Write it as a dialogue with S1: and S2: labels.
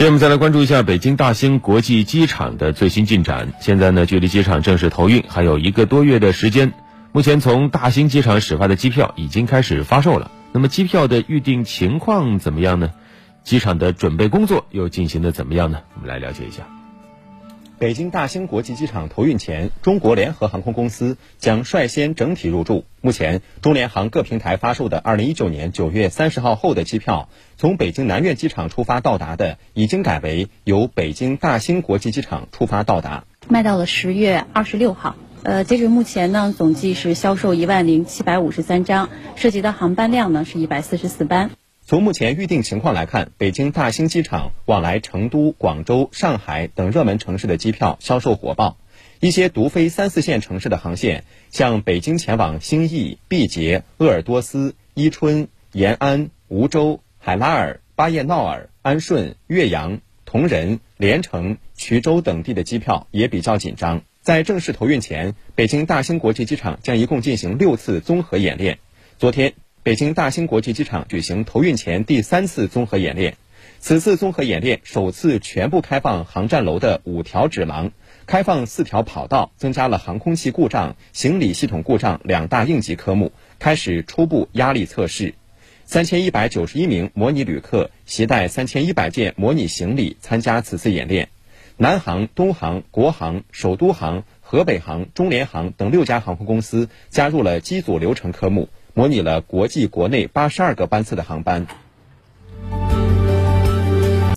S1: 下面我们再来关注一下北京大兴国际机场的最新进展。现在呢，距离机场正式投运还有一个多月的时间。目前从大兴机场始发的机票已经开始发售了。那么机票的预订情况怎么样呢？机场的准备工作又进行的怎么样呢？我们来了解一下。
S2: 北京大兴国际机场投运前，中国联合航空公司将率先整体入驻。目前，中联航各平台发售的二零一九年九月三十号后的机票，从北京南苑机场出发到达的，已经改为由北京大兴国际机场出发到达。
S3: 卖到了十月二十六号，呃，截止目前呢，总计是销售一万零七百五十三张，涉及的航班量呢是一百四十四班。
S2: 从目前预订情况来看，北京大兴机场往来成都、广州、上海等热门城市的机票销售火爆。一些独飞三四线城市的航线，像北京前往兴义、毕节、鄂尔多斯、伊春、延安、梧州、海拉尔、巴彦淖尔、安顺、岳阳、铜仁、连城、衢州等地的机票也比较紧张。在正式投运前，北京大兴国际机场将一共进行六次综合演练。昨天。北京大兴国际机场举行投运前第三次综合演练，此次综合演练首次全部开放航站楼的五条指廊，开放四条跑道，增加了航空器故障、行李系统故障两大应急科目，开始初步压力测试。三千一百九十一名模拟旅客携带三千一百件模拟行李参加此次演练。南航、东航、国航、首都航、河北航、中联航等六家航空公司加入了机组流程科目。模拟了国际、国内八十二个班次的航班。